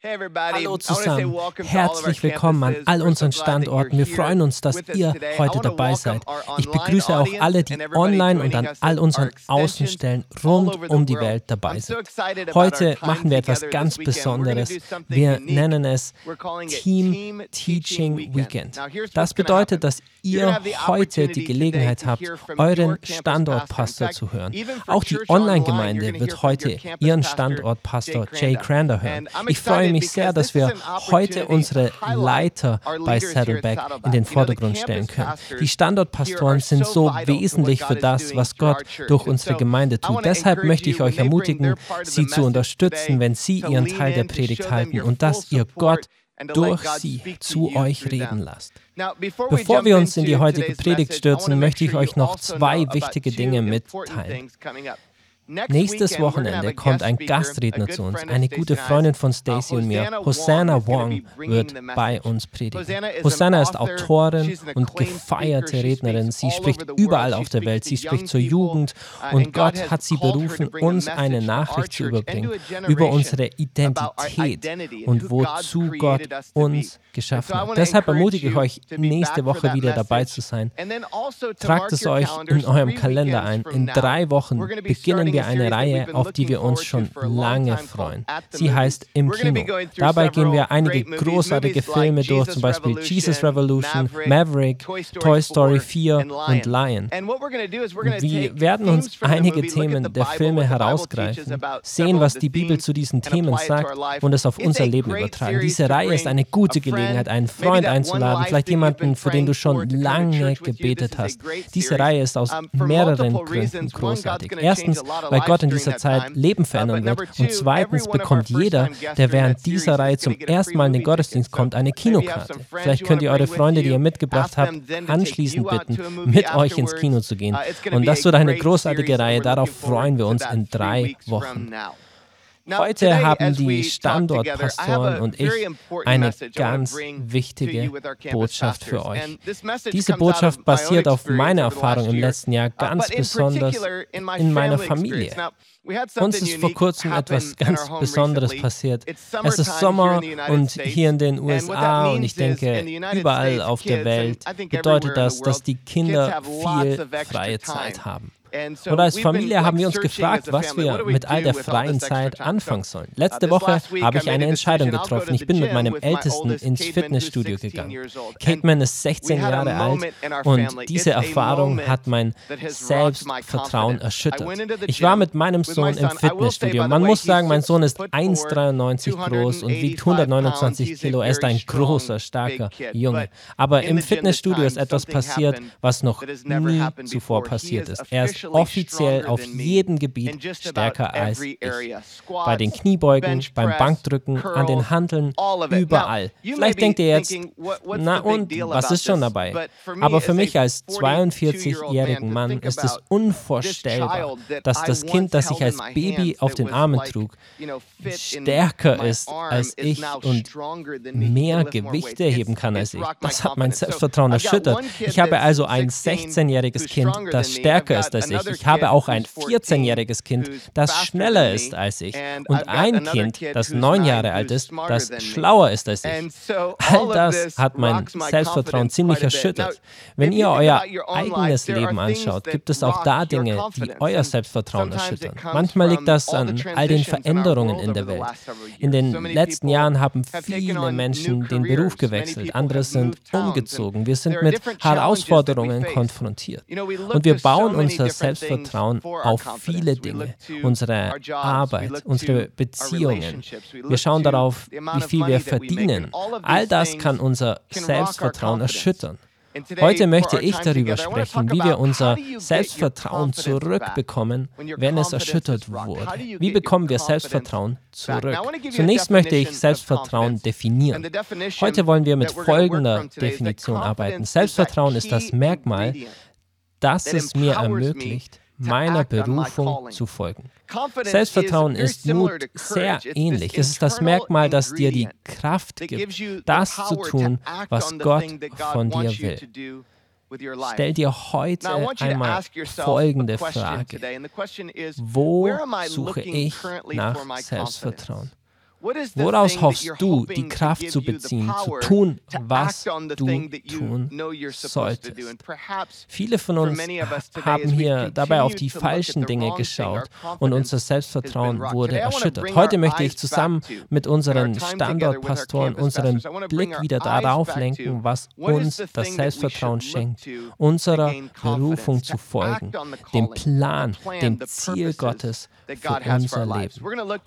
Hallo zusammen, herzlich willkommen an all unseren Standorten. Wir freuen uns, dass ihr heute dabei seid. Ich begrüße auch alle, die online und an all unseren Außenstellen rund um die Welt dabei sind. Heute machen wir etwas ganz Besonderes. Wir nennen es Team Teaching Weekend. Das bedeutet, dass ihr heute die Gelegenheit habt, euren Standortpastor zu hören. Auch die Online-Gemeinde wird heute ihren Standortpastor Jay Crander hören. Ich freue freue mich sehr, dass wir heute unsere Leiter bei Saddleback in den Vordergrund stellen können. Die Standortpastoren sind so wesentlich für das, was Gott durch unsere Gemeinde tut. Deshalb möchte ich euch ermutigen, sie zu unterstützen, wenn sie ihren Teil der Predigt halten und dass ihr Gott durch sie zu euch reden lasst. Bevor wir uns in die heutige Predigt stürzen, möchte ich euch noch zwei wichtige Dinge mitteilen. Nächstes Wochenende kommt ein Gastredner zu uns, eine gute Freundin von Stacy und mir. Hosanna Wong wird bei uns predigen. Hosanna ist Autorin und gefeierte Rednerin. Sie spricht überall auf der Welt. Sie spricht zur Jugend und Gott hat sie berufen, uns eine Nachricht zu überbringen über unsere Identität und wozu Gott uns geschaffen hat. Deshalb ermutige ich euch, nächste Woche wieder dabei zu sein. Tragt es euch in eurem Kalender ein. In drei Wochen beginnen wir wir eine Reihe, auf die wir uns schon lange freuen. Sie heißt Im Kino. Dabei gehen wir einige großartige Filme durch, zum Beispiel Jesus Revolution, Maverick, Toy Story 4 und Lion. Wir werden uns einige Themen der Filme herausgreifen, sehen, was die Bibel zu diesen Themen sagt und es auf unser Leben übertragen. Diese Reihe ist eine gute Gelegenheit, einen Freund einzuladen, vielleicht jemanden, für den du schon lange gebetet hast. Diese Reihe ist aus mehreren Gründen großartig. Erstens, weil Gott in dieser Zeit Leben verändern wird. Und zweitens bekommt jeder, der während dieser Reihe zum ersten Mal in den Gottesdienst kommt, eine Kinokarte. Vielleicht könnt ihr eure Freunde, die ihr mitgebracht habt, anschließend bitten, mit euch ins Kino zu gehen. Uh, Und das wird eine großartige Reihe. Darauf freuen wir uns in drei Wochen. Heute haben die Standortpastoren und ich eine ganz wichtige Botschaft für euch. Diese Botschaft basiert auf meiner Erfahrung im letzten Jahr, uh, ganz besonders in meiner Familie. Uns ist vor kurzem etwas ganz Besonderes passiert. Es ist Sommer und hier in den USA und ich denke überall auf der Welt bedeutet das, dass die Kinder viel freie Zeit haben. Und als Familie haben wir uns gefragt, was wir mit all der freien Zeit anfangen sollen. Uh, Letzte Woche habe ich eine Entscheidung getroffen. Ich bin mit meinem Ältesten ins Fitnessstudio gegangen. Cateman ist 16 Jahre alt und diese Erfahrung hat mein Selbstvertrauen erschüttert. Ich war mit meinem Sohn im Fitnessstudio. Man muss sagen, mein Sohn ist 1,93 groß und wiegt 129 Kilo. Er ist ein großer, starker Junge. Aber im Fitnessstudio ist etwas passiert, was noch nie zuvor passiert ist. Er ist offiziell auf jedem Gebiet stärker als ich. Bei den Kniebeugen, beim Bankdrücken, an den Handeln, überall. Vielleicht denkt ihr jetzt, na und, was ist schon dabei? Aber für mich als 42-jährigen Mann ist es unvorstellbar, dass das Kind, das ich als Baby auf den Armen trug, stärker ist als ich und mehr Gewichte heben kann als ich. Das hat mein Selbstvertrauen erschüttert. Ich habe also ein 16-jähriges Kind, das stärker ist als ich. Ich habe auch ein 14-jähriges Kind, das schneller ist als ich. Und ein Kind, das neun Jahre alt ist, das schlauer ist als ich. All das hat mein Selbstvertrauen ziemlich erschüttert. Wenn ihr euer eigenes Leben anschaut, gibt es auch da Dinge, die euer Selbstvertrauen erschüttern. Manchmal liegt das an all den Veränderungen in der Welt. In den letzten Jahren haben viele Menschen den Beruf gewechselt, andere sind umgezogen. Wir sind mit Herausforderungen konfrontiert. Und wir bauen unser Selbstvertrauen auf viele Dinge, unsere Arbeit, unsere Beziehungen. Wir schauen darauf, wie viel wir verdienen. All das kann unser Selbstvertrauen erschüttern. Heute möchte ich darüber sprechen, wie wir unser Selbstvertrauen zurückbekommen, wenn es erschüttert wurde. Wie bekommen wir Selbstvertrauen zurück? Zunächst möchte ich Selbstvertrauen definieren. Heute wollen wir mit folgender Definition arbeiten. Selbstvertrauen ist das Merkmal, das es mir ermöglicht, meiner Berufung zu folgen. Selbstvertrauen ist Mut sehr ähnlich. Es ist das Merkmal, das dir die Kraft gibt, das zu tun, was Gott von dir will. Stell dir heute einmal folgende Frage. Wo suche ich nach Selbstvertrauen? Woraus hoffst du, die Kraft zu beziehen, zu tun, was du tun solltest? Viele von uns haben hier dabei auf die falschen Dinge geschaut und unser Selbstvertrauen wurde erschüttert. Heute möchte ich zusammen mit unseren Standortpastoren unseren Blick wieder darauf lenken, was uns das Selbstvertrauen schenkt, unserer Berufung zu folgen, dem Plan, dem Ziel Gottes für unser Leben.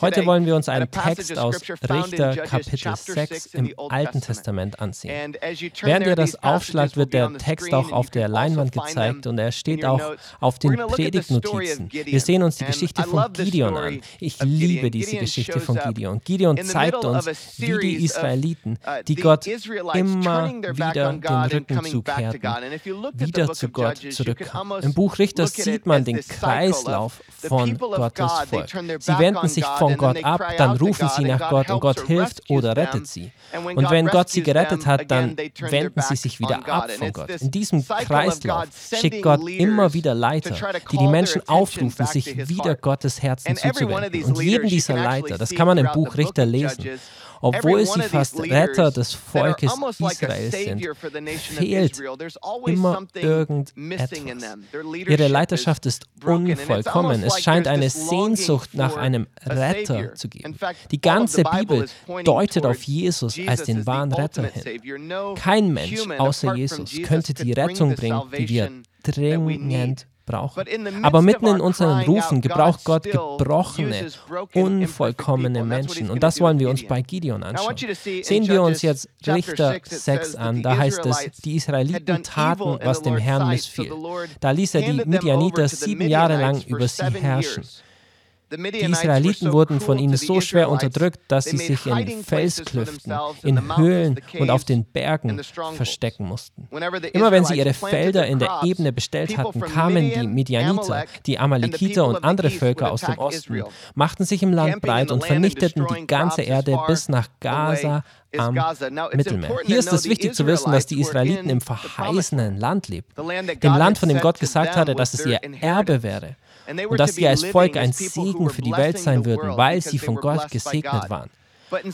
Heute wollen wir uns einen Text aus Richter Kapitel 6 im Alten Testament ansehen. Während ihr das aufschlagt, wird der Text auch auf der Leinwand gezeigt und er steht auch auf den Predigtnotizen. Wir sehen uns die Geschichte von Gideon an. Ich liebe diese Geschichte von Gideon. Gideon zeigt uns, wie die Israeliten, uh, die Gott immer wieder den Rücken zukehrten, wieder zu Gott zurückkamen. Im Buch Richter sieht man den Kreislauf von Gottes Volk. Sie wenden sich von Gott ab, dann rufen sie nach Gott und Gott hilft oder rettet sie. Und wenn Gott sie gerettet hat, dann wenden sie sich wieder ab von Gott. In diesem Kreislauf schickt Gott immer wieder Leiter, die die Menschen aufrufen, sich wieder Gottes Herzen zuzuwenden. Und jeden dieser Leiter, das kann man im Buch Richter lesen, obwohl sie fast Retter des Volkes Israels sind, fehlt immer irgendetwas. Ihre Leiterschaft ist unvollkommen. Es scheint eine Sehnsucht nach einem Retter zu geben. Die ganze Bibel deutet auf Jesus als den wahren Retter hin. Kein Mensch außer Jesus könnte die Rettung bringen, die wir dringend brauchen. Aber mitten in unseren Rufen gebraucht Gott gebrochene, unvollkommene Menschen. Und das wollen wir uns bei Gideon anschauen. Sehen wir uns jetzt Richter 6 an. Da heißt es, die Israeliten taten, was dem Herrn missfiel. Da ließ er die Midianiter sieben Jahre lang über sie herrschen. Die Israeliten wurden von ihnen so schwer unterdrückt, dass sie sich in Felsklüften, in Höhlen und auf den Bergen verstecken mussten. Immer wenn sie ihre Felder in der Ebene bestellt hatten, kamen die Midianiter, die Amalekiter und andere Völker aus dem Osten, machten sich im Land breit und vernichteten die ganze Erde bis nach Gaza am Mittelmeer. Hier ist es wichtig zu wissen, dass die Israeliten im verheißenen Land lebten, dem Land, von dem Gott gesagt hatte, dass es ihr Erbe wäre und dass sie als Volk ein Segen für die Welt sein würden, weil sie von Gott gesegnet waren.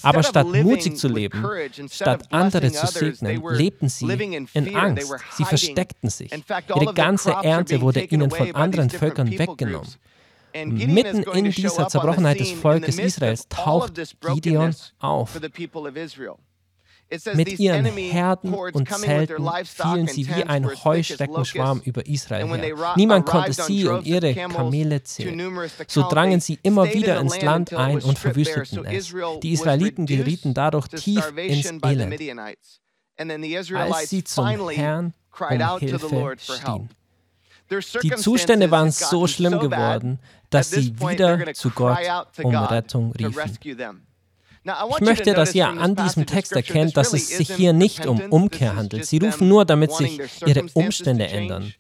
Aber statt mutig zu leben, statt andere zu segnen, lebten sie in Angst. Sie versteckten sich. Ihre ganze Ernte wurde ihnen von anderen Völkern weggenommen. Mitten in dieser Zerbrochenheit des Volkes Israels taucht Gideon auf. Mit ihren Herden und Zelten fielen sie wie ein Heuschreckenschwarm über Israel her. Niemand konnte sie und ihre Kamele zählen. So drangen sie immer wieder ins Land ein und verwüsteten es. Die Israeliten gerieten dadurch tief ins Elend, als sie zum Herrn um Hilfe stien. Die Zustände waren so schlimm geworden, dass sie wieder zu Gott um Rettung riefen. Ich möchte, dass ihr an diesem Text erkennt, dass es sich hier nicht um Umkehr handelt. Sie rufen nur, damit sich ihre Umstände ändern.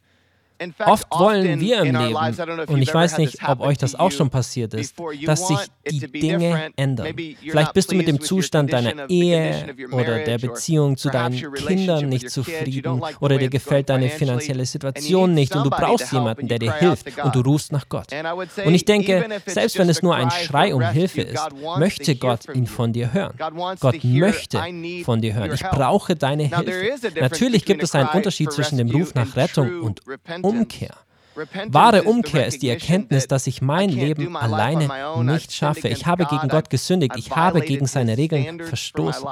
Oft wollen wir im Leben, und ich weiß nicht, ob euch das auch schon passiert ist, dass sich die Dinge ändern. Vielleicht bist du mit dem Zustand deiner Ehe oder der Beziehung zu deinen Kindern nicht zufrieden oder dir gefällt deine finanzielle Situation nicht und du brauchst jemanden, der dir hilft und du rufst nach Gott. Und ich denke, selbst wenn es nur ein Schrei um Hilfe ist, möchte Gott ihn von dir hören. Gott möchte von dir hören. Ich brauche deine Hilfe. Natürlich gibt es einen Unterschied zwischen dem Ruf nach Rettung und Umkehr. Wahre Umkehr ist die Erkenntnis, dass ich mein Leben alleine nicht schaffe. Ich habe gegen Gott gesündigt. Ich habe gegen seine Regeln verstoßen.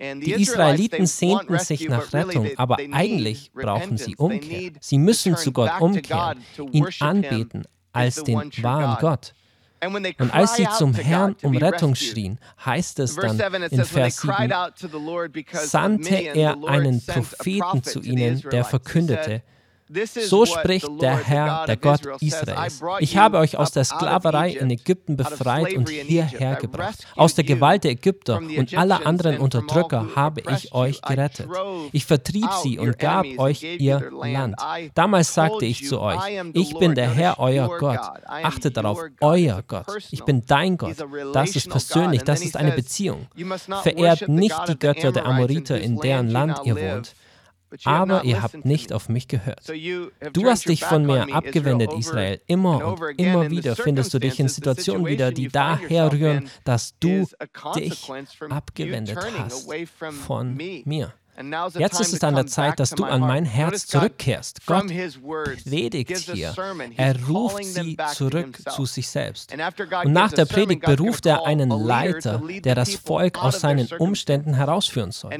Die Israeliten sehnten sich nach Rettung, aber eigentlich brauchen sie Umkehr. Sie müssen zu Gott umkehren, ihn anbeten als den wahren Gott. Und als sie zum Herrn um Rettung schrien, heißt es dann in Vers 7, sandte er einen Propheten zu ihnen, der verkündete, so spricht der Herr, der Gott Israels. Ich habe euch aus der Sklaverei in Ägypten befreit und hierher gebracht. Aus der Gewalt der Ägypter und aller anderen Unterdrücker habe ich euch gerettet. Ich vertrieb sie und gab euch ihr Land. Damals sagte ich zu euch, ich bin der Herr, euer Gott. Achtet darauf, euer Gott. Ich bin dein Gott. Das ist persönlich, das ist eine Beziehung. Verehrt nicht die Götter der Amoriter, in deren Land ihr wohnt aber ihr habt nicht auf mich gehört. Du hast dich von mir abgewendet, Israel. Immer und immer wieder findest du dich in Situationen wieder, die daher rühren, dass du dich abgewendet hast von mir. Jetzt ist es an der Zeit, dass du an mein Herz zurückkehrst. Gott predigt hier. Er ruft sie zurück zu sich selbst. Und nach der Predigt beruft er einen Leiter, der das Volk aus seinen Umständen herausführen soll.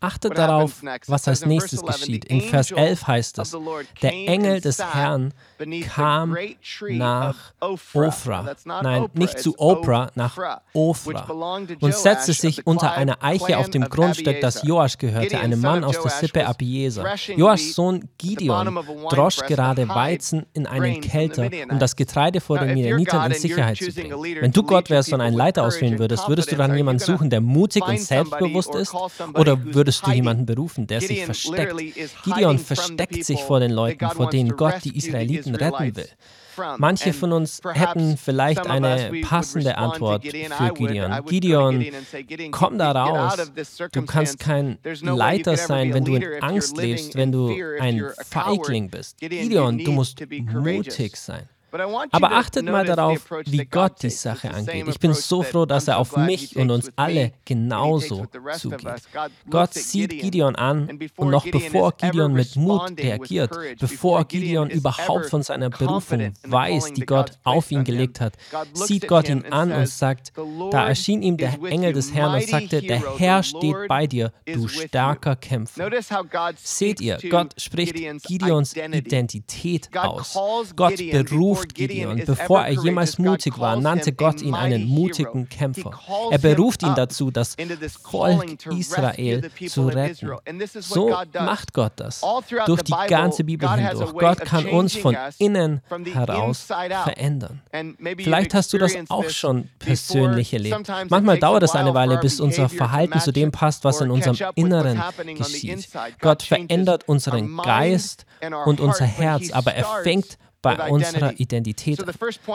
Achtet darauf, was als nächstes geschieht. In Vers 11 heißt es, der Engel des Herrn kam nach Ofra. Nein, nicht zu Oprah, nach Ofra. Und setzte sich unter einer Eiche auf dem Grundstück, das Joasch gehörte, einem Mann aus der Sippe Abieser. Joaschs Sohn Gideon drosch gerade Weizen in einen Kelter, um das Getreide vor den Midianitern in Sicherheit zu bringen. Wenn du Gott wärst und einen Leiter auswählen würdest, würdest du dann jemanden suchen, der mutig und selbstbewusst ist? Oder würdest du jemanden berufen, der sich versteckt? Gideon versteckt sich vor den Leuten, vor denen Gott die Israeliten retten will. Manche von uns hätten vielleicht eine passende Antwort für Gideon. Gideon, komm da raus. Du kannst kein Leiter sein, wenn du in Angst lebst, wenn du ein Feigling bist. Gideon, du musst mutig sein. Aber achtet mal darauf, wie Gott die Sache angeht. Ich bin so froh, dass er auf mich und uns alle genauso zugeht. Gott sieht Gideon an und noch bevor Gideon mit Mut reagiert, bevor Gideon überhaupt von seiner Berufung weiß, die Gott auf ihn gelegt hat, sieht Gott ihn an und sagt, da erschien ihm der Engel des Herrn und sagte, der Herr steht bei dir, du starker Kämpfer. Seht ihr, Gott spricht Gideons Identität aus. Gott beruft beruft Gideon. Bevor er jemals mutig war, nannte Gott ihn einen mutigen Kämpfer. Er beruft ihn dazu, das Volk Israel zu retten. So macht Gott das. Durch die ganze Bibel hindurch. Gott kann uns von innen heraus verändern. Vielleicht hast du das auch schon persönlich erlebt. Manchmal dauert es eine Weile, bis unser Verhalten zu dem passt, was in unserem Inneren geschieht. Gott verändert unseren Geist und unser Herz, aber er fängt bei unserer Identität.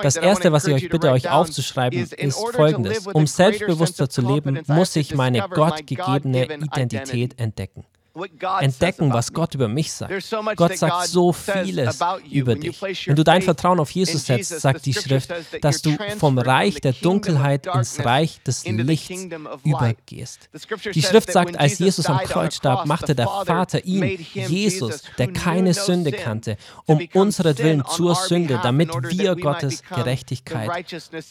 Das Erste, was ich euch bitte, euch aufzuschreiben, ist folgendes. Um selbstbewusster zu leben, muss ich meine gottgegebene Identität entdecken entdecken, was Gott über mich sagt. Gott sagt so vieles über dich. Wenn du dein Vertrauen auf Jesus setzt, sagt die Schrift, dass du vom Reich der Dunkelheit ins Reich des Lichts übergehst. Die Schrift sagt, als Jesus am Kreuz starb, machte der Vater ihn, Jesus, der keine Sünde kannte, um unseretwillen zur Sünde, damit wir Gottes Gerechtigkeit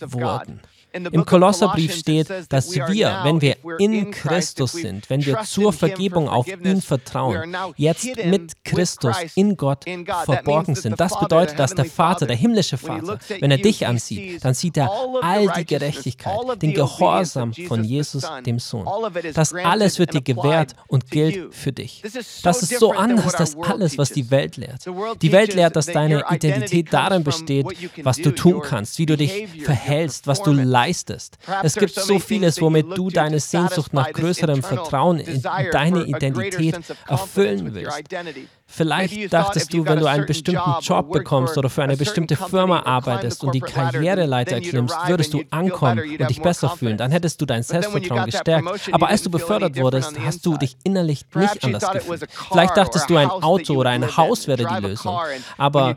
wurden. Im Kolosserbrief steht, dass wir, wenn wir in Christus sind, wenn wir zur Vergebung auf ihn vertrauen, jetzt mit Christus in Gott verborgen sind. Das bedeutet, dass der Vater, der himmlische Vater, wenn er dich ansieht, dann sieht er all die Gerechtigkeit, den Gehorsam von Jesus, dem Sohn. Das alles wird dir gewährt und gilt für dich. Das ist so anders als alles, was die Welt lehrt. Die Welt lehrt, dass deine Identität darin besteht, was du tun kannst, wie du dich verhältst, was du leistest leistest. Es gibt so vieles, womit du deine Sehnsucht nach größerem Vertrauen in deine Identität erfüllen willst. Vielleicht dachtest du, wenn du einen bestimmten Job bekommst oder für eine bestimmte Firma arbeitest und die Karriereleiter erklimmst, würdest du ankommen und dich besser fühlen. Dann hättest du dein Selbstvertrauen gestärkt. Aber als du befördert wurdest, hast du dich innerlich nicht anders gefühlt. Vielleicht dachtest du, ein Auto oder ein Haus wäre die Lösung. Aber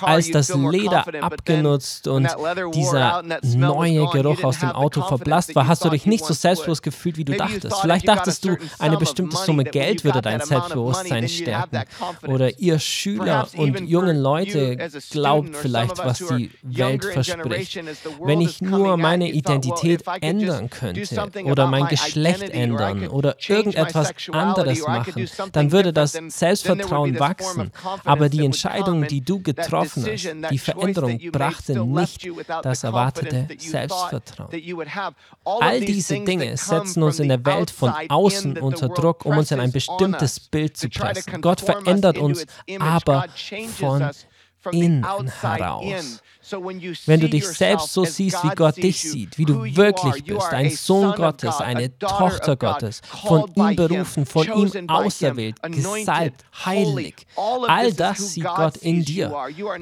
als das Leder abgenutzt und dieser neue Geruch aus dem Auto verblasst war, hast du dich nicht so selbstbewusst gefühlt, wie du dachtest. Vielleicht dachtest du, eine bestimmte Summe Geld würde dein Selbstbewusstsein stärken. Oder ihr Schüler und jungen Leute glaubt vielleicht, was die Welt verspricht. Wenn ich nur meine Identität ändern könnte oder mein Geschlecht ändern oder irgendetwas anderes machen, dann würde das Selbstvertrauen wachsen. Aber die Entscheidung, die du getroffen hast, die Veränderung brachte nicht das erwartete Selbstvertrauen. All diese Dinge setzen uns in der Welt von außen unter Druck, um uns in ein bestimmtes Bild zu pressen. Gott verändert uns aber von innen heraus. Wenn du dich selbst so siehst, wie Gott dich sieht, wie du wirklich bist, ein Sohn Gottes, eine Tochter Gottes, von ihm berufen, von ihm auserwählt, gesalbt, heilig, all das sieht Gott in dir.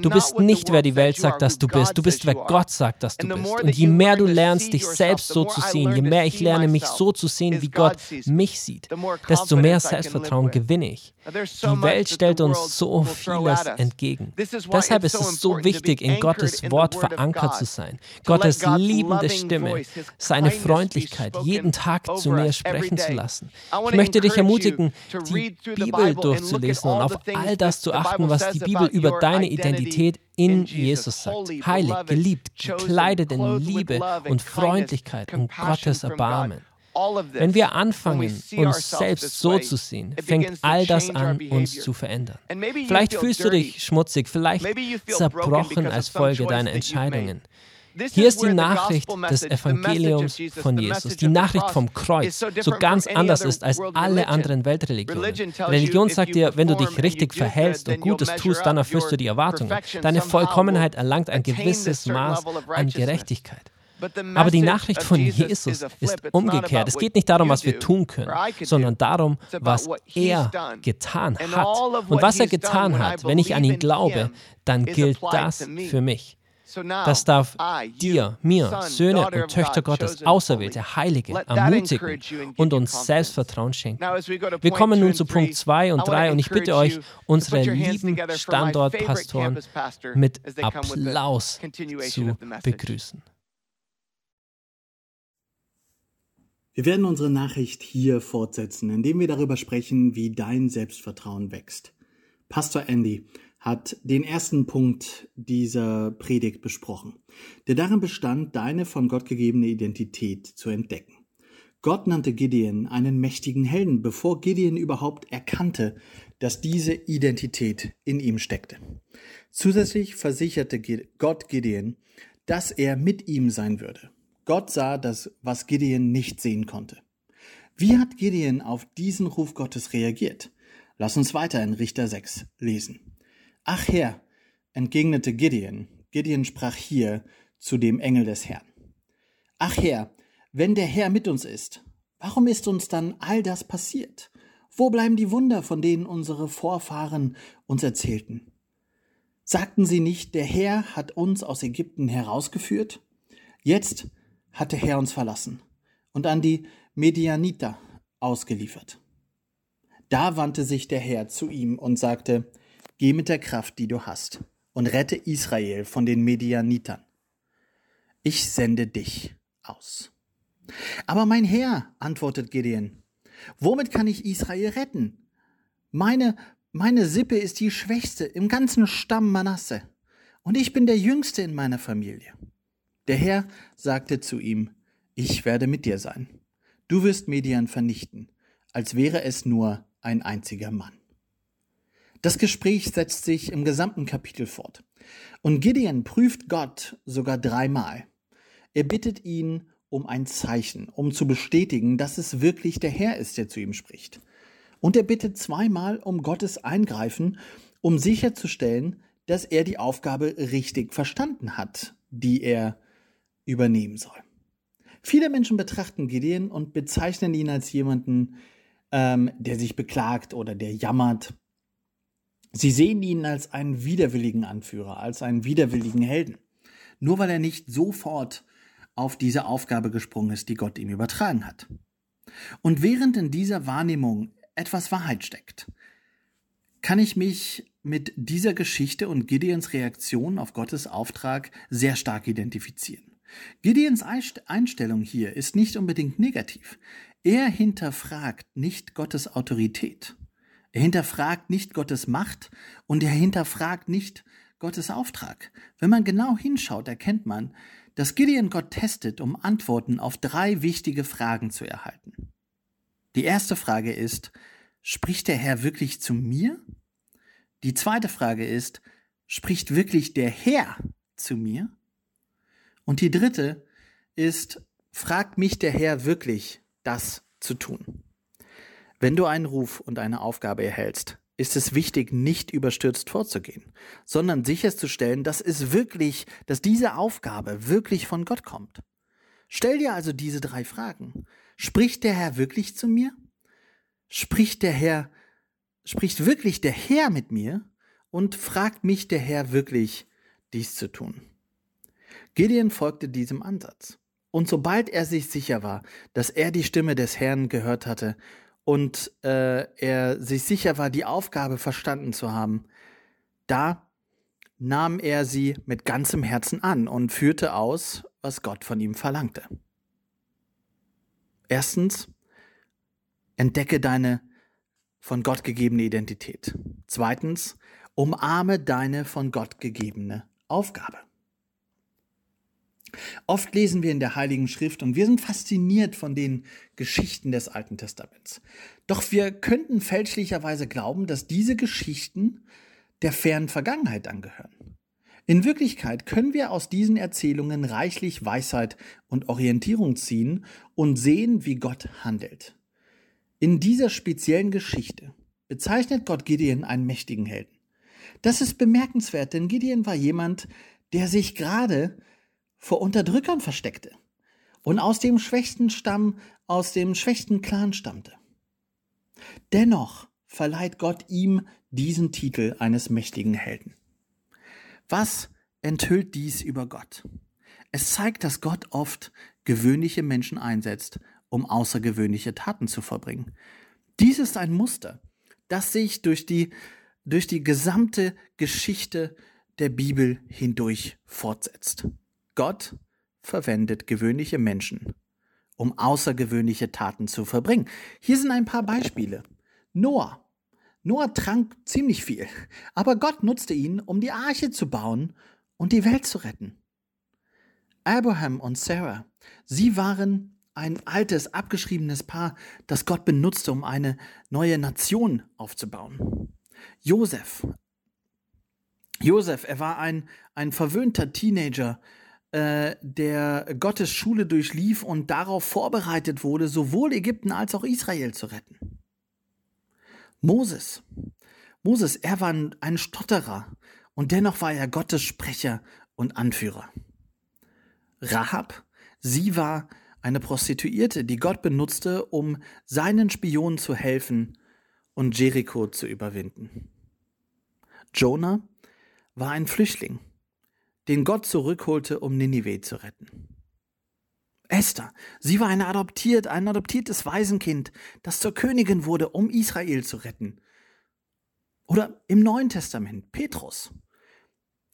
Du bist nicht, wer die Welt sagt, dass du bist, du bist, wer Gott sagt, dass du bist. Und je mehr du lernst, dich selbst so zu sehen, je mehr ich lerne, mich so zu sehen, wie Gott mich sieht, desto mehr Selbstvertrauen gewinne ich. Die Welt stellt uns so vieles entgegen. Deshalb ist es so wichtig, in Gottes Wort verankert zu sein. Gottes liebende Stimme, seine Freundlichkeit jeden Tag zu mir sprechen zu lassen. Ich möchte dich ermutigen, die Bibel durchzulesen und auf all das zu achten, was die Bibel über deine Identität in Jesus sagt. Heilig, geliebt, gekleidet in Liebe und Freundlichkeit und Gottes Erbarmen. Wenn wir anfangen, uns selbst so zu sehen, fängt all das an, uns zu verändern. Vielleicht fühlst du dich schmutzig, vielleicht zerbrochen als Folge deiner Entscheidungen. Hier ist die Nachricht des Evangeliums von Jesus, die Nachricht vom Kreuz, so ganz anders ist als alle anderen Weltreligionen. Religion sagt dir, wenn du dich richtig verhältst und Gutes tust, dann erfüllst du die Erwartungen. Deine Vollkommenheit erlangt ein gewisses Maß an Gerechtigkeit. Aber die Nachricht von Jesus ist umgekehrt. Es geht nicht darum, was wir tun können, sondern darum, was er getan hat. Und was er getan hat, wenn ich an ihn glaube, dann gilt das für mich. Das darf dir, mir, Söhne und Töchter Gottes, Auserwählte, Heilige, ermutigen und uns Selbstvertrauen schenken. Wir kommen nun zu Punkt 2 und 3 und ich bitte euch, unsere lieben Standortpastoren mit Applaus zu begrüßen. Wir werden unsere Nachricht hier fortsetzen, indem wir darüber sprechen, wie dein Selbstvertrauen wächst. Pastor Andy hat den ersten Punkt dieser Predigt besprochen, der darin bestand, deine von Gott gegebene Identität zu entdecken. Gott nannte Gideon einen mächtigen Helden, bevor Gideon überhaupt erkannte, dass diese Identität in ihm steckte. Zusätzlich versicherte Gott Gideon, dass er mit ihm sein würde. Gott sah das, was Gideon nicht sehen konnte. Wie hat Gideon auf diesen Ruf Gottes reagiert? Lass uns weiter in Richter 6 lesen. Ach Herr, entgegnete Gideon. Gideon sprach hier zu dem Engel des Herrn. Ach Herr, wenn der Herr mit uns ist, warum ist uns dann all das passiert? Wo bleiben die Wunder, von denen unsere Vorfahren uns erzählten? Sagten sie nicht, der Herr hat uns aus Ägypten herausgeführt? Jetzt hat der Herr uns verlassen und an die Medianiter ausgeliefert. Da wandte sich der Herr zu ihm und sagte, Geh mit der Kraft, die du hast, und rette Israel von den Medianitern. Ich sende dich aus. Aber mein Herr, antwortet Gideon, womit kann ich Israel retten? Meine, meine Sippe ist die schwächste im ganzen Stamm Manasse, und ich bin der jüngste in meiner Familie. Der Herr sagte zu ihm, ich werde mit dir sein. Du wirst Median vernichten, als wäre es nur ein einziger Mann. Das Gespräch setzt sich im gesamten Kapitel fort. Und Gideon prüft Gott sogar dreimal. Er bittet ihn um ein Zeichen, um zu bestätigen, dass es wirklich der Herr ist, der zu ihm spricht. Und er bittet zweimal um Gottes Eingreifen, um sicherzustellen, dass er die Aufgabe richtig verstanden hat, die er übernehmen soll. Viele Menschen betrachten Gideon und bezeichnen ihn als jemanden, ähm, der sich beklagt oder der jammert. Sie sehen ihn als einen widerwilligen Anführer, als einen widerwilligen Helden. Nur weil er nicht sofort auf diese Aufgabe gesprungen ist, die Gott ihm übertragen hat. Und während in dieser Wahrnehmung etwas Wahrheit steckt, kann ich mich mit dieser Geschichte und Gideons Reaktion auf Gottes Auftrag sehr stark identifizieren. Gideons Einstellung hier ist nicht unbedingt negativ. Er hinterfragt nicht Gottes Autorität. Er hinterfragt nicht Gottes Macht und er hinterfragt nicht Gottes Auftrag. Wenn man genau hinschaut, erkennt man, dass Gideon Gott testet, um Antworten auf drei wichtige Fragen zu erhalten. Die erste Frage ist, spricht der Herr wirklich zu mir? Die zweite Frage ist, spricht wirklich der Herr zu mir? Und die dritte ist, fragt mich der Herr wirklich, das zu tun? Wenn du einen Ruf und eine Aufgabe erhältst, ist es wichtig, nicht überstürzt vorzugehen, sondern sicherzustellen, dass es wirklich, dass diese Aufgabe wirklich von Gott kommt. Stell dir also diese drei Fragen. Spricht der Herr wirklich zu mir? Spricht der Herr, spricht wirklich der Herr mit mir? Und fragt mich der Herr wirklich, dies zu tun? Gideon folgte diesem Ansatz. Und sobald er sich sicher war, dass er die Stimme des Herrn gehört hatte und äh, er sich sicher war, die Aufgabe verstanden zu haben, da nahm er sie mit ganzem Herzen an und führte aus, was Gott von ihm verlangte. Erstens, entdecke deine von Gott gegebene Identität. Zweitens, umarme deine von Gott gegebene Aufgabe. Oft lesen wir in der Heiligen Schrift und wir sind fasziniert von den Geschichten des Alten Testaments. Doch wir könnten fälschlicherweise glauben, dass diese Geschichten der fernen Vergangenheit angehören. In Wirklichkeit können wir aus diesen Erzählungen reichlich Weisheit und Orientierung ziehen und sehen, wie Gott handelt. In dieser speziellen Geschichte bezeichnet Gott Gideon einen mächtigen Helden. Das ist bemerkenswert, denn Gideon war jemand, der sich gerade vor Unterdrückern versteckte und aus dem schwächsten Stamm, aus dem schwächsten Clan stammte. Dennoch verleiht Gott ihm diesen Titel eines mächtigen Helden. Was enthüllt dies über Gott? Es zeigt, dass Gott oft gewöhnliche Menschen einsetzt, um außergewöhnliche Taten zu verbringen. Dies ist ein Muster, das sich durch die, durch die gesamte Geschichte der Bibel hindurch fortsetzt. Gott verwendet gewöhnliche Menschen, um außergewöhnliche Taten zu verbringen. Hier sind ein paar Beispiele. Noah. Noah trank ziemlich viel, aber Gott nutzte ihn, um die Arche zu bauen und die Welt zu retten. Abraham und Sarah, sie waren ein altes, abgeschriebenes Paar, das Gott benutzte, um eine neue Nation aufzubauen. Josef. Josef, er war ein, ein verwöhnter Teenager, äh, der Gottes Schule durchlief und darauf vorbereitet wurde, sowohl Ägypten als auch Israel zu retten. Moses. Moses, er war ein Stotterer und dennoch war er Gottes Sprecher und Anführer. Rahab, sie war eine Prostituierte, die Gott benutzte, um seinen Spionen zu helfen und Jericho zu überwinden. Jonah war ein Flüchtling den Gott zurückholte, um Ninive zu retten. Esther, sie war eine adoptiert, ein adoptiertes Waisenkind, das zur Königin wurde, um Israel zu retten. Oder im Neuen Testament, Petrus.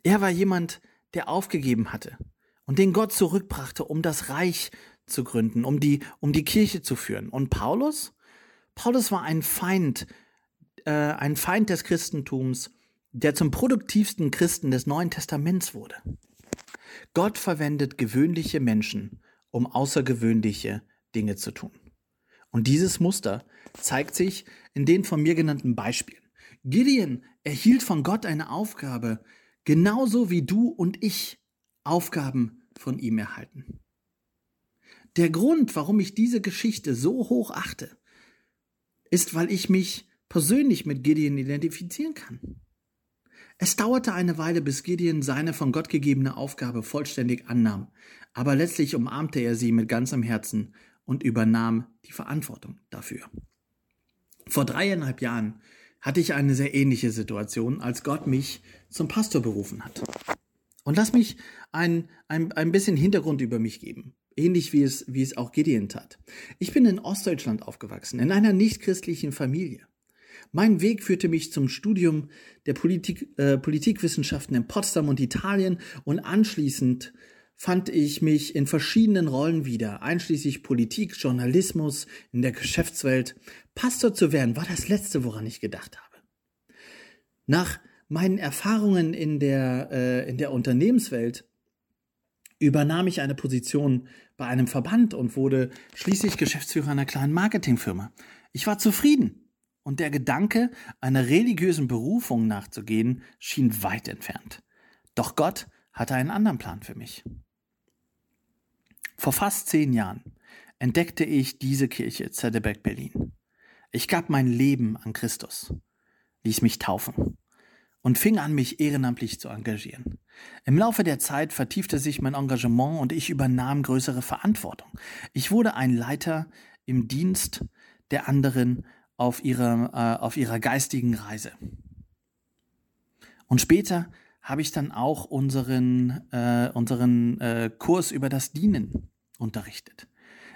Er war jemand, der aufgegeben hatte und den Gott zurückbrachte, um das Reich zu gründen, um die, um die Kirche zu führen. Und Paulus? Paulus war ein Feind, äh, ein Feind des Christentums, der zum produktivsten Christen des Neuen Testaments wurde. Gott verwendet gewöhnliche Menschen, um außergewöhnliche Dinge zu tun. Und dieses Muster zeigt sich in den von mir genannten Beispielen. Gideon erhielt von Gott eine Aufgabe, genauso wie du und ich Aufgaben von ihm erhalten. Der Grund, warum ich diese Geschichte so hoch achte, ist, weil ich mich persönlich mit Gideon identifizieren kann. Es dauerte eine Weile, bis Gideon seine von Gott gegebene Aufgabe vollständig annahm, aber letztlich umarmte er sie mit ganzem Herzen und übernahm die Verantwortung dafür. Vor dreieinhalb Jahren hatte ich eine sehr ähnliche Situation, als Gott mich zum Pastor berufen hat. Und lass mich ein, ein, ein bisschen Hintergrund über mich geben. Ähnlich wie es, wie es auch Gideon tat. Ich bin in Ostdeutschland aufgewachsen, in einer nichtchristlichen Familie. Mein Weg führte mich zum Studium der Politik, äh, Politikwissenschaften in Potsdam und Italien und anschließend fand ich mich in verschiedenen Rollen wieder, einschließlich Politik, Journalismus, in der Geschäftswelt. Pastor zu werden war das Letzte, woran ich gedacht habe. Nach meinen Erfahrungen in der, äh, in der Unternehmenswelt übernahm ich eine Position bei einem Verband und wurde schließlich Geschäftsführer einer kleinen Marketingfirma. Ich war zufrieden und der Gedanke, einer religiösen Berufung nachzugehen, schien weit entfernt. Doch Gott hatte einen anderen Plan für mich. Vor fast zehn Jahren entdeckte ich diese Kirche Zedebeck Berlin. Ich gab mein Leben an Christus. ließ mich taufen und fing an, mich ehrenamtlich zu engagieren. Im Laufe der Zeit vertiefte sich mein Engagement und ich übernahm größere Verantwortung. Ich wurde ein Leiter im Dienst der anderen auf ihrer, äh, auf ihrer geistigen Reise. Und später habe ich dann auch unseren, äh, unseren äh, Kurs über das Dienen unterrichtet.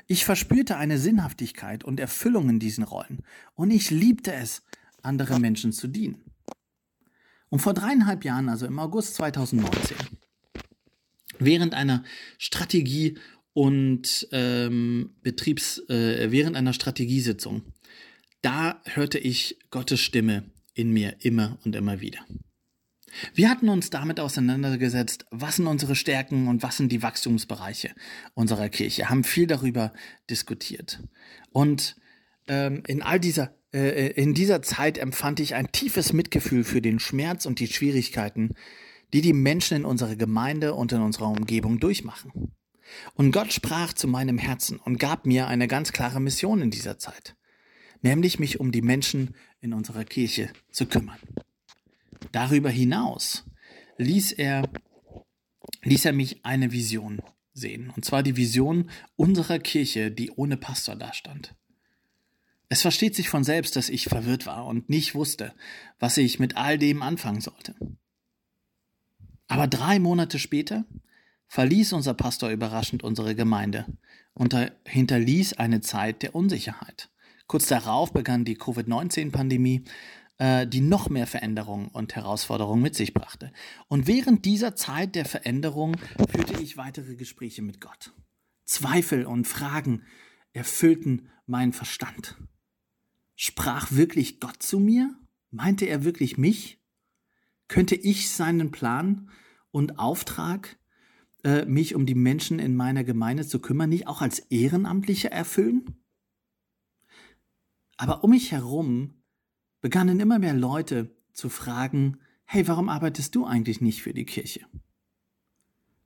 Ich verspürte eine Sinnhaftigkeit und Erfüllung in diesen Rollen und ich liebte es, andere Menschen zu dienen. Und vor dreieinhalb Jahren, also im August 2019, während einer Strategie und ähm, Betriebs, äh, während einer Strategiesitzung, da hörte ich Gottes Stimme in mir immer und immer wieder. Wir hatten uns damit auseinandergesetzt, was sind unsere Stärken und was sind die Wachstumsbereiche unserer Kirche, haben viel darüber diskutiert. Und ähm, in all dieser äh, in dieser Zeit empfand ich ein tiefes Mitgefühl für den Schmerz und die Schwierigkeiten, die die Menschen in unserer Gemeinde und in unserer Umgebung durchmachen. Und Gott sprach zu meinem Herzen und gab mir eine ganz klare Mission in dieser Zeit, nämlich mich um die Menschen in unserer Kirche zu kümmern. Darüber hinaus ließ er, ließ er mich eine Vision sehen, und zwar die Vision unserer Kirche, die ohne Pastor dastand. Es versteht sich von selbst, dass ich verwirrt war und nicht wusste, was ich mit all dem anfangen sollte. Aber drei Monate später verließ unser Pastor überraschend unsere Gemeinde und hinterließ eine Zeit der Unsicherheit. Kurz darauf begann die Covid-19-Pandemie, äh, die noch mehr Veränderungen und Herausforderungen mit sich brachte. Und während dieser Zeit der Veränderung führte ich weitere Gespräche mit Gott. Zweifel und Fragen erfüllten meinen Verstand. Sprach wirklich Gott zu mir? Meinte er wirklich mich? Könnte ich seinen Plan und Auftrag, äh, mich um die Menschen in meiner Gemeinde zu kümmern, nicht auch als Ehrenamtlicher erfüllen? Aber um mich herum begannen immer mehr Leute zu fragen, hey, warum arbeitest du eigentlich nicht für die Kirche?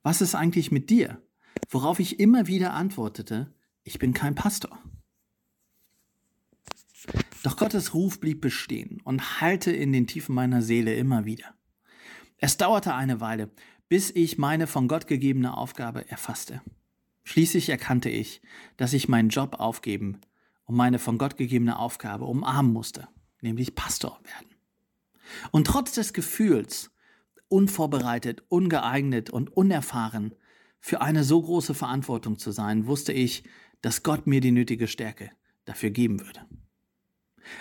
Was ist eigentlich mit dir? Worauf ich immer wieder antwortete, ich bin kein Pastor. Doch Gottes Ruf blieb bestehen und hallte in den Tiefen meiner Seele immer wieder. Es dauerte eine Weile, bis ich meine von Gott gegebene Aufgabe erfasste. Schließlich erkannte ich, dass ich meinen Job aufgeben und meine von Gott gegebene Aufgabe umarmen musste, nämlich Pastor werden. Und trotz des Gefühls, unvorbereitet, ungeeignet und unerfahren für eine so große Verantwortung zu sein, wusste ich, dass Gott mir die nötige Stärke dafür geben würde.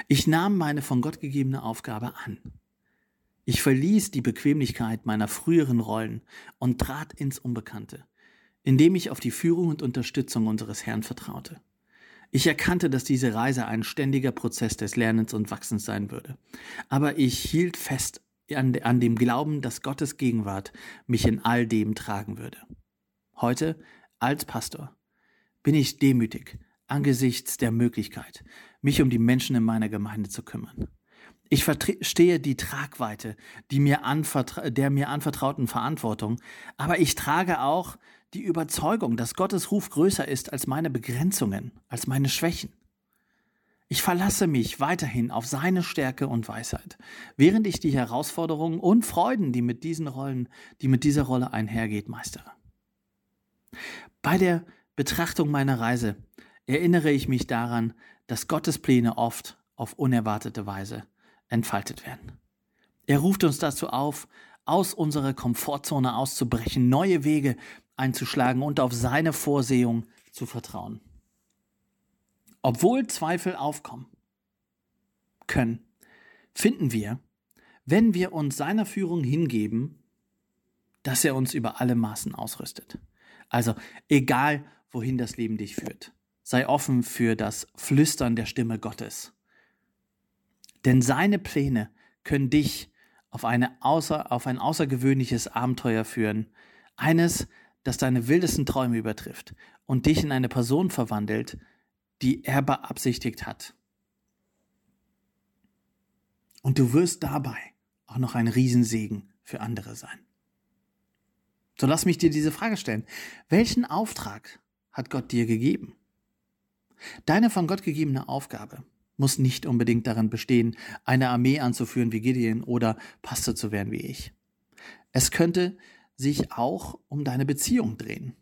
Ich nahm meine von Gott gegebene Aufgabe an. Ich verließ die Bequemlichkeit meiner früheren Rollen und trat ins Unbekannte, indem ich auf die Führung und Unterstützung unseres Herrn vertraute. Ich erkannte, dass diese Reise ein ständiger Prozess des Lernens und Wachsens sein würde. Aber ich hielt fest an, an dem Glauben, dass Gottes Gegenwart mich in all dem tragen würde. Heute, als Pastor, bin ich demütig angesichts der Möglichkeit, mich um die Menschen in meiner Gemeinde zu kümmern. Ich verstehe die Tragweite die mir der mir anvertrauten Verantwortung, aber ich trage auch die Überzeugung, dass Gottes Ruf größer ist als meine Begrenzungen, als meine Schwächen. Ich verlasse mich weiterhin auf seine Stärke und Weisheit, während ich die Herausforderungen und Freuden, die mit diesen Rollen, die mit dieser Rolle einhergeht, meistere. Bei der Betrachtung meiner Reise erinnere ich mich daran, dass Gottes Pläne oft auf unerwartete Weise entfaltet werden. Er ruft uns dazu auf, aus unserer Komfortzone auszubrechen, neue Wege einzuschlagen und auf seine Vorsehung zu vertrauen. Obwohl Zweifel aufkommen können, finden wir, wenn wir uns seiner Führung hingeben, dass er uns über alle Maßen ausrüstet. Also egal, wohin das Leben dich führt sei offen für das Flüstern der Stimme Gottes. Denn seine Pläne können dich auf, eine außer, auf ein außergewöhnliches Abenteuer führen, eines, das deine wildesten Träume übertrifft und dich in eine Person verwandelt, die er beabsichtigt hat. Und du wirst dabei auch noch ein Riesensegen für andere sein. So lass mich dir diese Frage stellen. Welchen Auftrag hat Gott dir gegeben? Deine von Gott gegebene Aufgabe muss nicht unbedingt darin bestehen, eine Armee anzuführen wie Gideon oder Pastor zu werden wie ich. Es könnte sich auch um deine Beziehung drehen,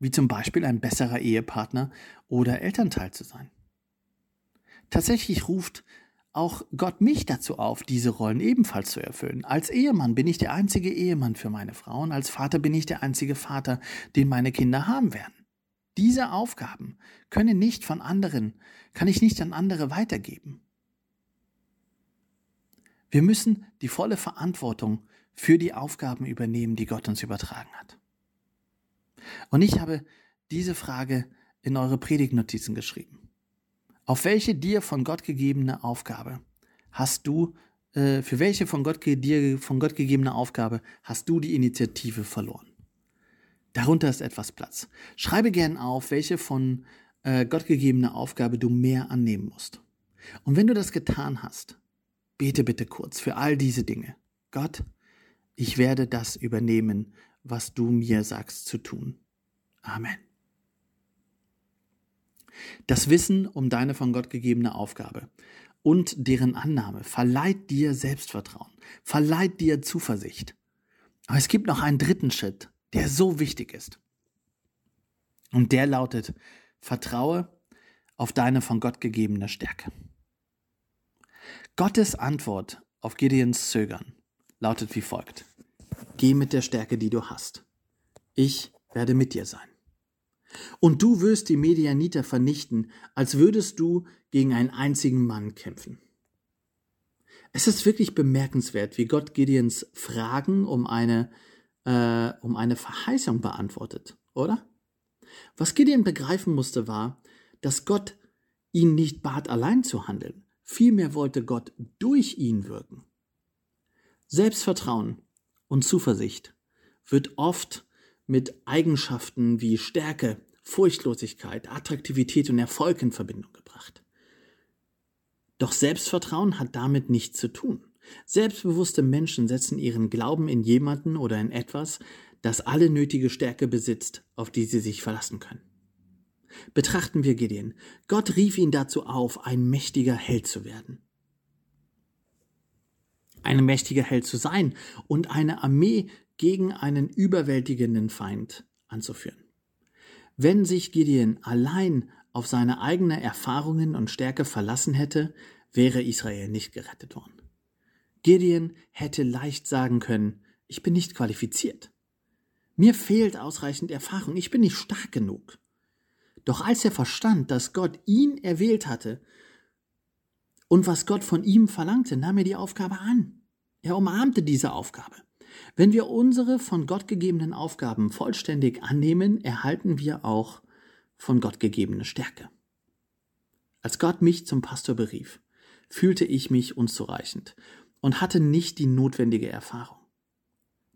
wie zum Beispiel ein besserer Ehepartner oder Elternteil zu sein. Tatsächlich ruft auch Gott mich dazu auf, diese Rollen ebenfalls zu erfüllen. Als Ehemann bin ich der einzige Ehemann für meine Frau und als Vater bin ich der einzige Vater, den meine Kinder haben werden. Diese Aufgaben können nicht von anderen, kann ich nicht an andere weitergeben. Wir müssen die volle Verantwortung für die Aufgaben übernehmen, die Gott uns übertragen hat. Und ich habe diese Frage in eure Predigtnotizen geschrieben. Auf welche dir von Gott gegebene Aufgabe hast du, äh, für welche von Gott, dir von Gott gegebene Aufgabe hast du die Initiative verloren? Darunter ist etwas Platz. Schreibe gern auf, welche von äh, Gott gegebene Aufgabe du mehr annehmen musst. Und wenn du das getan hast, bete bitte kurz für all diese Dinge. Gott, ich werde das übernehmen, was du mir sagst zu tun. Amen. Das Wissen um deine von Gott gegebene Aufgabe und deren Annahme verleiht dir Selbstvertrauen, verleiht dir Zuversicht. Aber es gibt noch einen dritten Schritt, der so wichtig ist. Und der lautet, vertraue auf deine von Gott gegebene Stärke. Gottes Antwort auf Gideons Zögern lautet wie folgt. Geh mit der Stärke, die du hast. Ich werde mit dir sein. Und du wirst die Medianiter vernichten, als würdest du gegen einen einzigen Mann kämpfen. Es ist wirklich bemerkenswert, wie Gott Gideons Fragen um eine äh, um eine Verheißung beantwortet, oder? Was Gideon begreifen musste, war, dass Gott ihn nicht bat, allein zu handeln. Vielmehr wollte Gott durch ihn wirken. Selbstvertrauen und Zuversicht wird oft mit Eigenschaften wie Stärke, Furchtlosigkeit, Attraktivität und Erfolg in Verbindung gebracht. Doch Selbstvertrauen hat damit nichts zu tun. Selbstbewusste Menschen setzen ihren Glauben in jemanden oder in etwas, das alle nötige Stärke besitzt, auf die sie sich verlassen können. Betrachten wir Gideon. Gott rief ihn dazu auf, ein mächtiger Held zu werden. Ein mächtiger Held zu sein und eine Armee gegen einen überwältigenden Feind anzuführen. Wenn sich Gideon allein auf seine eigenen Erfahrungen und Stärke verlassen hätte, wäre Israel nicht gerettet worden. Gideon hätte leicht sagen können, ich bin nicht qualifiziert. Mir fehlt ausreichend Erfahrung, ich bin nicht stark genug. Doch als er verstand, dass Gott ihn erwählt hatte und was Gott von ihm verlangte, nahm er die Aufgabe an. Er umarmte diese Aufgabe. Wenn wir unsere von Gott gegebenen Aufgaben vollständig annehmen, erhalten wir auch von Gott gegebene Stärke. Als Gott mich zum Pastor berief, fühlte ich mich unzureichend und hatte nicht die notwendige Erfahrung.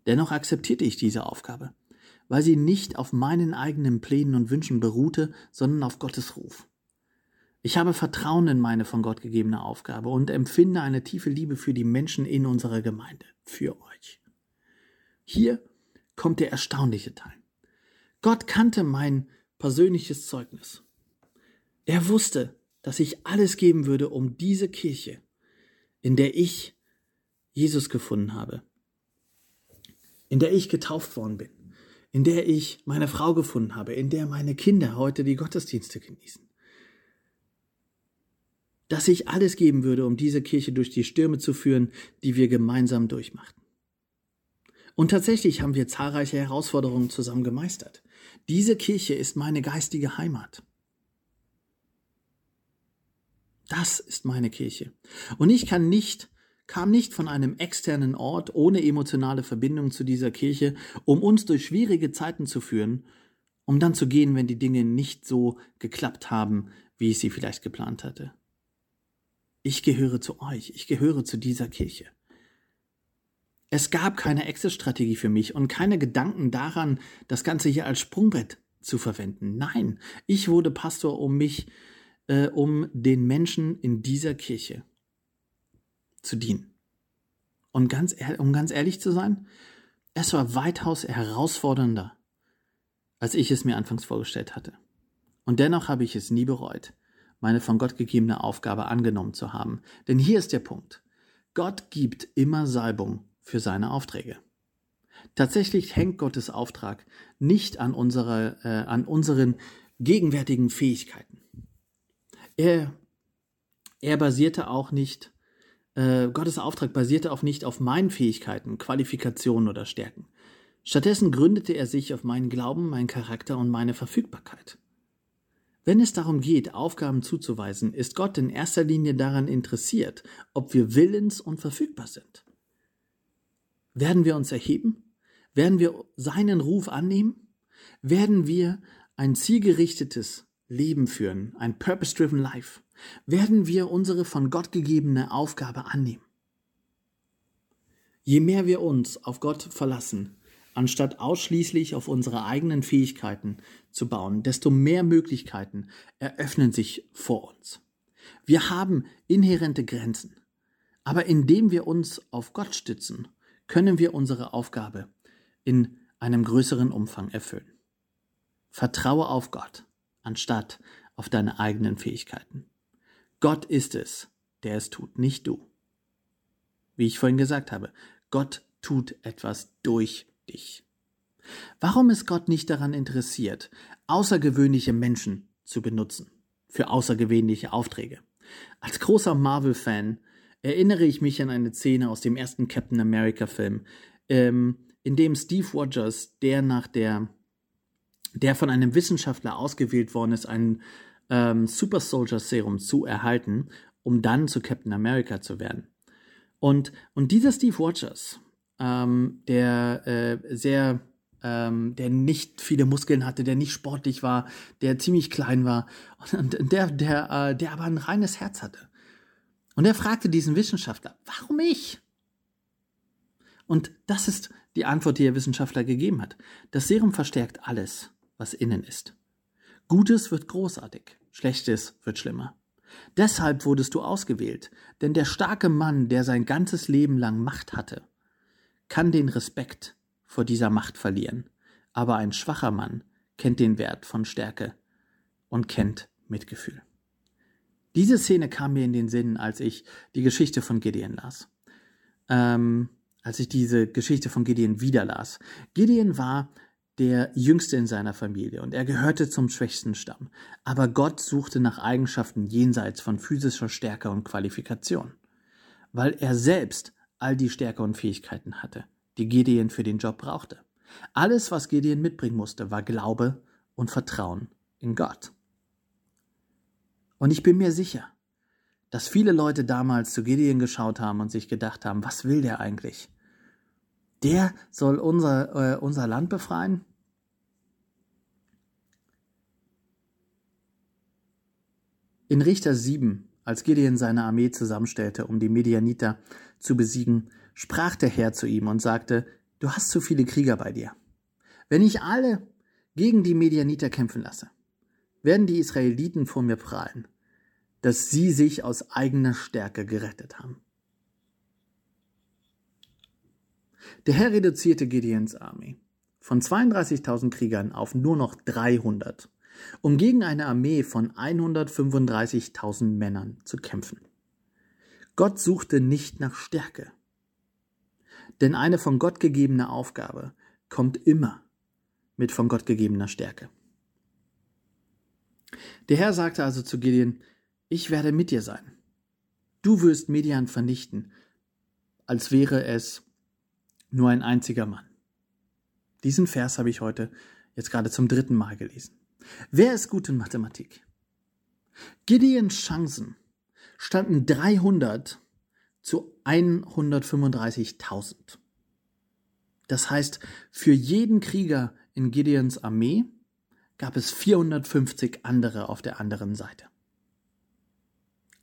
Dennoch akzeptierte ich diese Aufgabe, weil sie nicht auf meinen eigenen Plänen und Wünschen beruhte, sondern auf Gottes Ruf. Ich habe Vertrauen in meine von Gott gegebene Aufgabe und empfinde eine tiefe Liebe für die Menschen in unserer Gemeinde, für euch. Hier kommt der erstaunliche Teil. Gott kannte mein persönliches Zeugnis. Er wusste, dass ich alles geben würde, um diese Kirche, in der ich Jesus gefunden habe, in der ich getauft worden bin, in der ich meine Frau gefunden habe, in der meine Kinder heute die Gottesdienste genießen. Dass ich alles geben würde, um diese Kirche durch die Stürme zu führen, die wir gemeinsam durchmachten. Und tatsächlich haben wir zahlreiche Herausforderungen zusammen gemeistert. Diese Kirche ist meine geistige Heimat. Das ist meine Kirche. Und ich kann nicht kam nicht von einem externen Ort ohne emotionale Verbindung zu dieser Kirche, um uns durch schwierige Zeiten zu führen, um dann zu gehen, wenn die Dinge nicht so geklappt haben, wie ich sie vielleicht geplant hatte. Ich gehöre zu euch, ich gehöre zu dieser Kirche. Es gab keine Exit-Strategie für mich und keine Gedanken daran, das Ganze hier als Sprungbrett zu verwenden. Nein, ich wurde Pastor, um mich, äh, um den Menschen in dieser Kirche zu dienen. Und ganz, um ganz ehrlich zu sein, es war weitaus herausfordernder, als ich es mir anfangs vorgestellt hatte. Und dennoch habe ich es nie bereut, meine von Gott gegebene Aufgabe angenommen zu haben. Denn hier ist der Punkt. Gott gibt immer Salbung für seine Aufträge. Tatsächlich hängt Gottes Auftrag nicht an, unserer, äh, an unseren gegenwärtigen Fähigkeiten. Er, er basierte auch nicht, äh, Gottes Auftrag basierte auch nicht auf meinen Fähigkeiten, Qualifikationen oder Stärken. Stattdessen gründete er sich auf meinen Glauben, meinen Charakter und meine Verfügbarkeit. Wenn es darum geht, Aufgaben zuzuweisen, ist Gott in erster Linie daran interessiert, ob wir willens und verfügbar sind. Werden wir uns erheben? Werden wir seinen Ruf annehmen? Werden wir ein zielgerichtetes Leben führen, ein purpose-driven life? Werden wir unsere von Gott gegebene Aufgabe annehmen? Je mehr wir uns auf Gott verlassen, anstatt ausschließlich auf unsere eigenen Fähigkeiten zu bauen, desto mehr Möglichkeiten eröffnen sich vor uns. Wir haben inhärente Grenzen, aber indem wir uns auf Gott stützen, können wir unsere Aufgabe in einem größeren Umfang erfüllen. Vertraue auf Gott, anstatt auf deine eigenen Fähigkeiten. Gott ist es, der es tut, nicht du. Wie ich vorhin gesagt habe, Gott tut etwas durch dich. Warum ist Gott nicht daran interessiert, außergewöhnliche Menschen zu benutzen für außergewöhnliche Aufträge? Als großer Marvel-Fan erinnere ich mich an eine Szene aus dem ersten Captain America-Film, ähm, in dem Steve Rogers, der nach der, der von einem Wissenschaftler ausgewählt worden ist, ein ähm, Super Soldier Serum zu erhalten, um dann zu Captain America zu werden. Und, und dieser Steve Rogers ähm, der äh, sehr, ähm, der nicht viele Muskeln hatte, der nicht sportlich war, der ziemlich klein war und der, der, äh, der aber ein reines Herz hatte. Und er fragte diesen Wissenschaftler, warum ich? Und das ist die Antwort, die der Wissenschaftler gegeben hat. Das Serum verstärkt alles, was innen ist. Gutes wird großartig, Schlechtes wird schlimmer. Deshalb wurdest du ausgewählt, denn der starke Mann, der sein ganzes Leben lang Macht hatte, kann den Respekt vor dieser Macht verlieren, aber ein schwacher Mann kennt den Wert von Stärke und kennt Mitgefühl. Diese Szene kam mir in den Sinn, als ich die Geschichte von Gideon las. Ähm, als ich diese Geschichte von Gideon wieder las. Gideon war der jüngste in seiner Familie und er gehörte zum schwächsten Stamm. Aber Gott suchte nach Eigenschaften jenseits von physischer Stärke und Qualifikation. Weil er selbst all die Stärke und Fähigkeiten hatte, die Gideon für den Job brauchte. Alles, was Gideon mitbringen musste, war Glaube und Vertrauen in Gott. Und ich bin mir sicher, dass viele Leute damals zu Gideon geschaut haben und sich gedacht haben, was will der eigentlich? Der soll unser, äh, unser Land befreien? In Richter 7 als Gideon seine Armee zusammenstellte, um die Medianiter zu besiegen, sprach der Herr zu ihm und sagte, Du hast zu viele Krieger bei dir. Wenn ich alle gegen die Medianiter kämpfen lasse, werden die Israeliten vor mir prahlen, dass sie sich aus eigener Stärke gerettet haben. Der Herr reduzierte Gideons Armee von 32.000 Kriegern auf nur noch 300 um gegen eine Armee von 135.000 Männern zu kämpfen. Gott suchte nicht nach Stärke, denn eine von Gott gegebene Aufgabe kommt immer mit von Gott gegebener Stärke. Der Herr sagte also zu Gideon, ich werde mit dir sein. Du wirst Median vernichten, als wäre es nur ein einziger Mann. Diesen Vers habe ich heute jetzt gerade zum dritten Mal gelesen. Wer ist gut in Mathematik? Gideons Chancen standen 300 zu 135.000. Das heißt, für jeden Krieger in Gideons Armee gab es 450 andere auf der anderen Seite.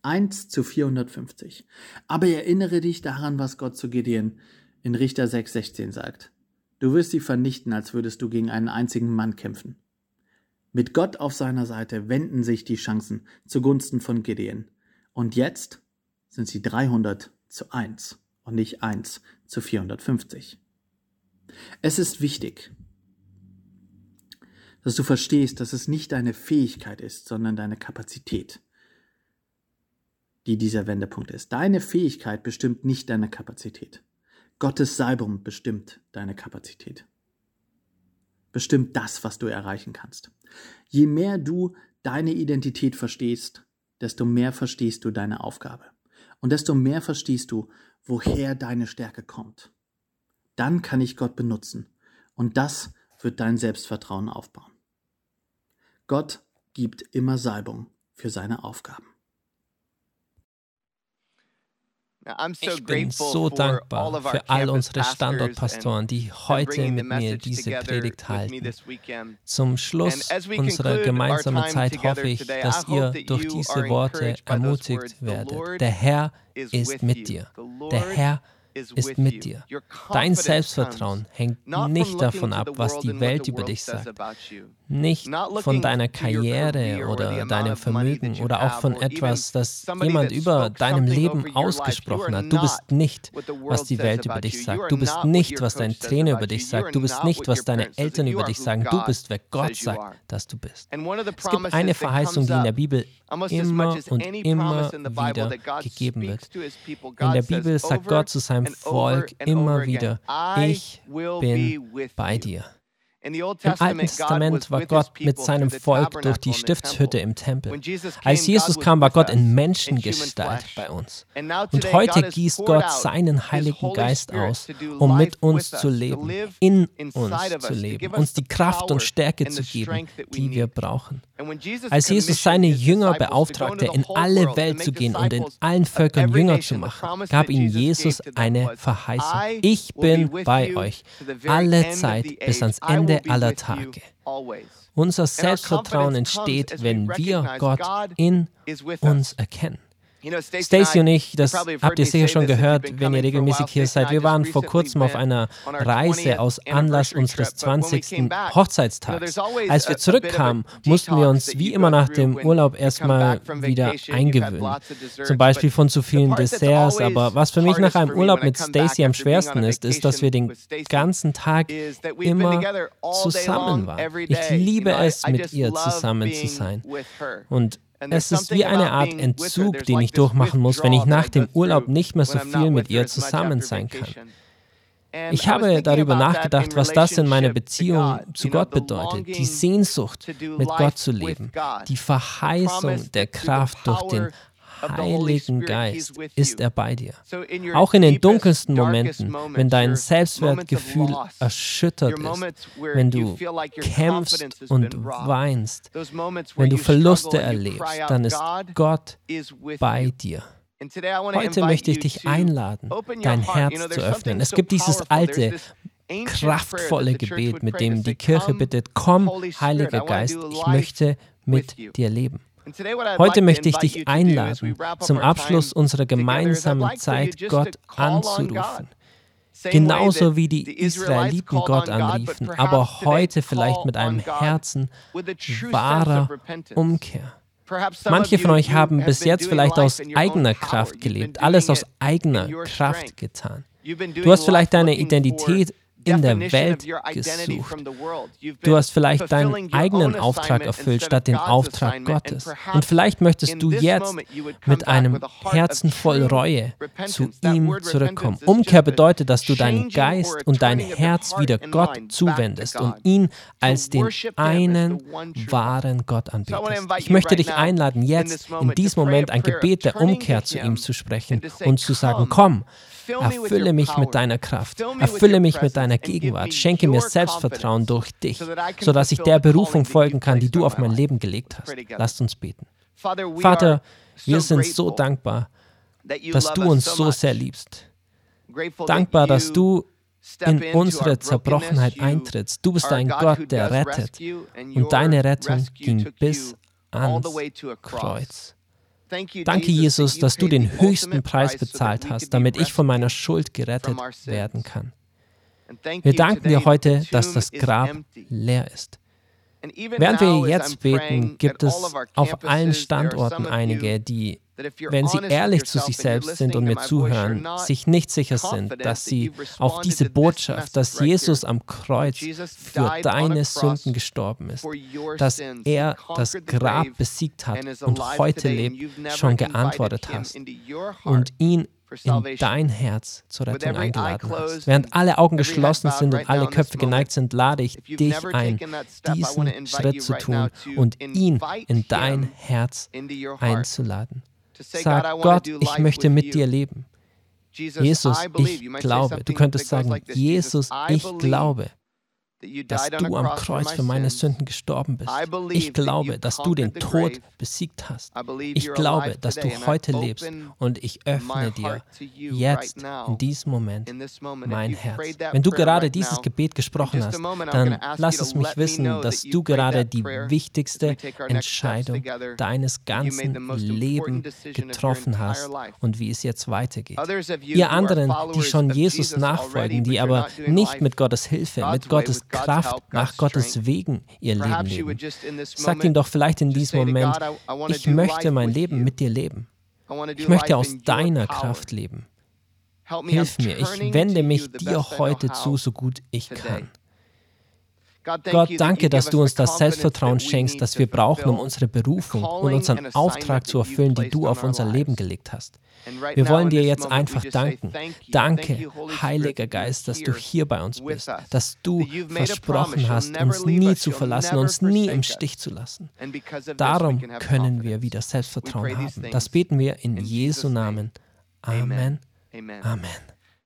1 zu 450. Aber erinnere dich daran, was Gott zu Gideon in Richter 6,16 sagt. Du wirst sie vernichten, als würdest du gegen einen einzigen Mann kämpfen. Mit Gott auf seiner Seite wenden sich die Chancen zugunsten von Gideon. Und jetzt sind sie 300 zu 1 und nicht 1 zu 450. Es ist wichtig, dass du verstehst, dass es nicht deine Fähigkeit ist, sondern deine Kapazität, die dieser Wendepunkt ist. Deine Fähigkeit bestimmt nicht deine Kapazität. Gottes Salbung bestimmt deine Kapazität. Bestimmt das, was du erreichen kannst. Je mehr du deine Identität verstehst, desto mehr verstehst du deine Aufgabe. Und desto mehr verstehst du, woher deine Stärke kommt. Dann kann ich Gott benutzen. Und das wird dein Selbstvertrauen aufbauen. Gott gibt immer Salbung für seine Aufgaben. Ich bin so dankbar für all unsere Standortpastoren, die heute mit mir diese Predigt halten. Zum Schluss unserer gemeinsamen Zeit hoffe ich, dass ihr durch diese Worte ermutigt werdet. Der Herr ist mit dir. Der Herr ist ist mit dir. Dein Selbstvertrauen hängt nicht davon ab, was die Welt über dich sagt, nicht von deiner Karriere oder deinem Vermögen oder auch von etwas, das jemand über deinem Leben ausgesprochen hat. Du bist nicht, was die Welt über dich sagt. Du bist nicht, was dein Trainer über dich sagt. Du bist nicht, was deine Eltern über dich sagen. Du bist, wer Gott sagt, dass du bist. Es gibt eine Verheißung, die in der Bibel immer und immer wieder gegeben wird. In der Bibel sagt Gott zu seinem Volk immer wieder, ich bin bei dir. Im Alten Testament war Gott mit seinem Volk durch die Stiftshütte im Tempel. Als Jesus kam, war Gott in Menschengestalt bei uns. Und heute gießt Gott seinen Heiligen Geist aus, um mit uns zu leben, in uns zu leben, uns die Kraft und Stärke zu geben, die wir brauchen. Als Jesus seine Jünger beauftragte, in alle Welt zu gehen und in allen Völkern Jünger zu machen, gab ihnen Jesus eine Verheißung. Ich bin bei euch alle Zeit bis ans Ende aller Tage. Unser Selbstvertrauen entsteht, wenn wir Gott in uns erkennen. Stacy und ich, das habt ihr sicher schon gehört, wenn ihr regelmäßig hier seid. Wir waren vor kurzem auf einer Reise aus Anlass unseres 20. Hochzeitstags. Als wir zurückkamen, mussten wir uns wie immer nach dem Urlaub erstmal wieder eingewöhnen. Zum Beispiel von zu vielen Desserts. Aber was für mich nach einem Urlaub mit Stacy am schwersten ist, ist, dass wir den ganzen Tag immer zusammen waren. Ich liebe es, mit ihr zusammen zu sein. Und es ist wie eine Art Entzug, den ich durchmachen muss, wenn ich nach dem Urlaub nicht mehr so viel mit ihr zusammen sein kann. Ich habe darüber nachgedacht, was das in meiner Beziehung zu Gott bedeutet. Die Sehnsucht, mit Gott zu leben. Die Verheißung der Kraft durch den Heiligen Geist ist er bei dir. Auch in den dunkelsten Momenten, wenn dein Selbstwertgefühl erschüttert ist, wenn du kämpfst und weinst, wenn du Verluste erlebst, dann ist Gott bei dir. Heute möchte ich dich einladen, dein Herz zu öffnen. Es gibt dieses alte, kraftvolle Gebet, mit dem die Kirche bittet, komm, Heiliger Geist, ich möchte mit dir leben. Heute möchte ich dich einladen, zum Abschluss unserer gemeinsamen Zeit Gott anzurufen. Genauso wie die Israeliten Gott anriefen, aber heute vielleicht mit einem Herzen wahrer Umkehr. Manche von euch haben bis jetzt vielleicht aus eigener Kraft gelebt, alles aus eigener Kraft getan. Du hast vielleicht deine Identität in der Welt gesucht. Du hast vielleicht deinen eigenen Auftrag erfüllt statt den Auftrag Gottes. Und vielleicht möchtest du jetzt mit einem Herzen voll Reue zu ihm zurückkommen. Umkehr bedeutet, dass du deinen Geist und dein Herz wieder Gott zuwendest und ihn als den einen wahren Gott anbetest. Ich möchte dich einladen, jetzt in diesem Moment ein Gebet der Umkehr zu ihm zu sprechen und zu sagen, komm, Erfülle mich mit deiner Kraft. Erfülle mich mit deiner Gegenwart. Schenke mir Selbstvertrauen durch dich, sodass ich der Berufung folgen kann, die du auf mein Leben gelegt hast. Lasst uns beten. Vater, wir sind so dankbar, dass du uns so sehr liebst. Dankbar, dass du in unsere Zerbrochenheit eintrittst. Du bist ein Gott, der rettet. Und deine Rettung ging bis ans Kreuz. Danke, Jesus, dass du den höchsten Preis bezahlt hast, damit ich von meiner Schuld gerettet werden kann. Wir danken dir heute, dass das Grab leer ist. Während wir jetzt beten, gibt es auf allen Standorten einige, die wenn sie ehrlich zu sich selbst sind und mir zuhören, sich nicht sicher sind, dass sie auf diese Botschaft, dass Jesus am Kreuz für deine Sünden gestorben ist, dass er das Grab besiegt hat und heute lebt, schon geantwortet hast. und ihn in dein Herz zur Rettung eingeladen hast. Während alle Augen geschlossen sind und alle Köpfe geneigt sind, lade ich dich ein, diesen Schritt zu tun und ihn in dein Herz einzuladen. Sag Gott, ich möchte mit dir leben. Jesus, ich glaube. Du könntest sagen, Jesus, ich glaube dass du am Kreuz für meine Sünden gestorben bist. Ich glaube, dass du den Tod besiegt hast. Ich glaube, dass du heute lebst und ich öffne dir jetzt, in diesem Moment, mein Herz. Wenn du gerade dieses Gebet gesprochen hast, dann lass es mich wissen, dass du gerade die wichtigste Entscheidung deines ganzen Lebens getroffen hast und wie es jetzt weitergeht. Ihr anderen, die schon Jesus nachfolgen, die aber nicht mit Gottes Hilfe, mit Gottes Kraft nach Gottes Wegen ihr Leben leben. Sagt ihm doch vielleicht in diesem Moment, ich möchte mein Leben mit dir leben. Ich möchte aus deiner Kraft leben. Hilf mir, ich wende mich dir heute zu, so gut ich kann. Gott, danke, dass du uns das Selbstvertrauen schenkst, das wir brauchen, um unsere Berufung und unseren Auftrag zu erfüllen, die du auf unser Leben gelegt hast. Wir wollen dir jetzt einfach danken. Danke, Heiliger Geist, dass du hier bei uns bist, dass du versprochen hast, uns nie zu verlassen, uns nie im Stich zu lassen. Darum können wir wieder Selbstvertrauen haben. Das beten wir in Jesu Namen. Amen. Amen.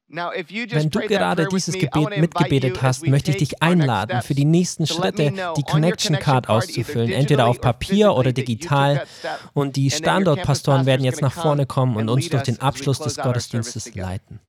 Wenn du gerade dieses Gebet mitgebetet hast, möchte ich dich einladen, für die nächsten Schritte die Connection Card auszufüllen, entweder auf Papier oder digital. Und die Standortpastoren werden jetzt nach vorne kommen und uns durch den Abschluss des Gottesdienstes leiten.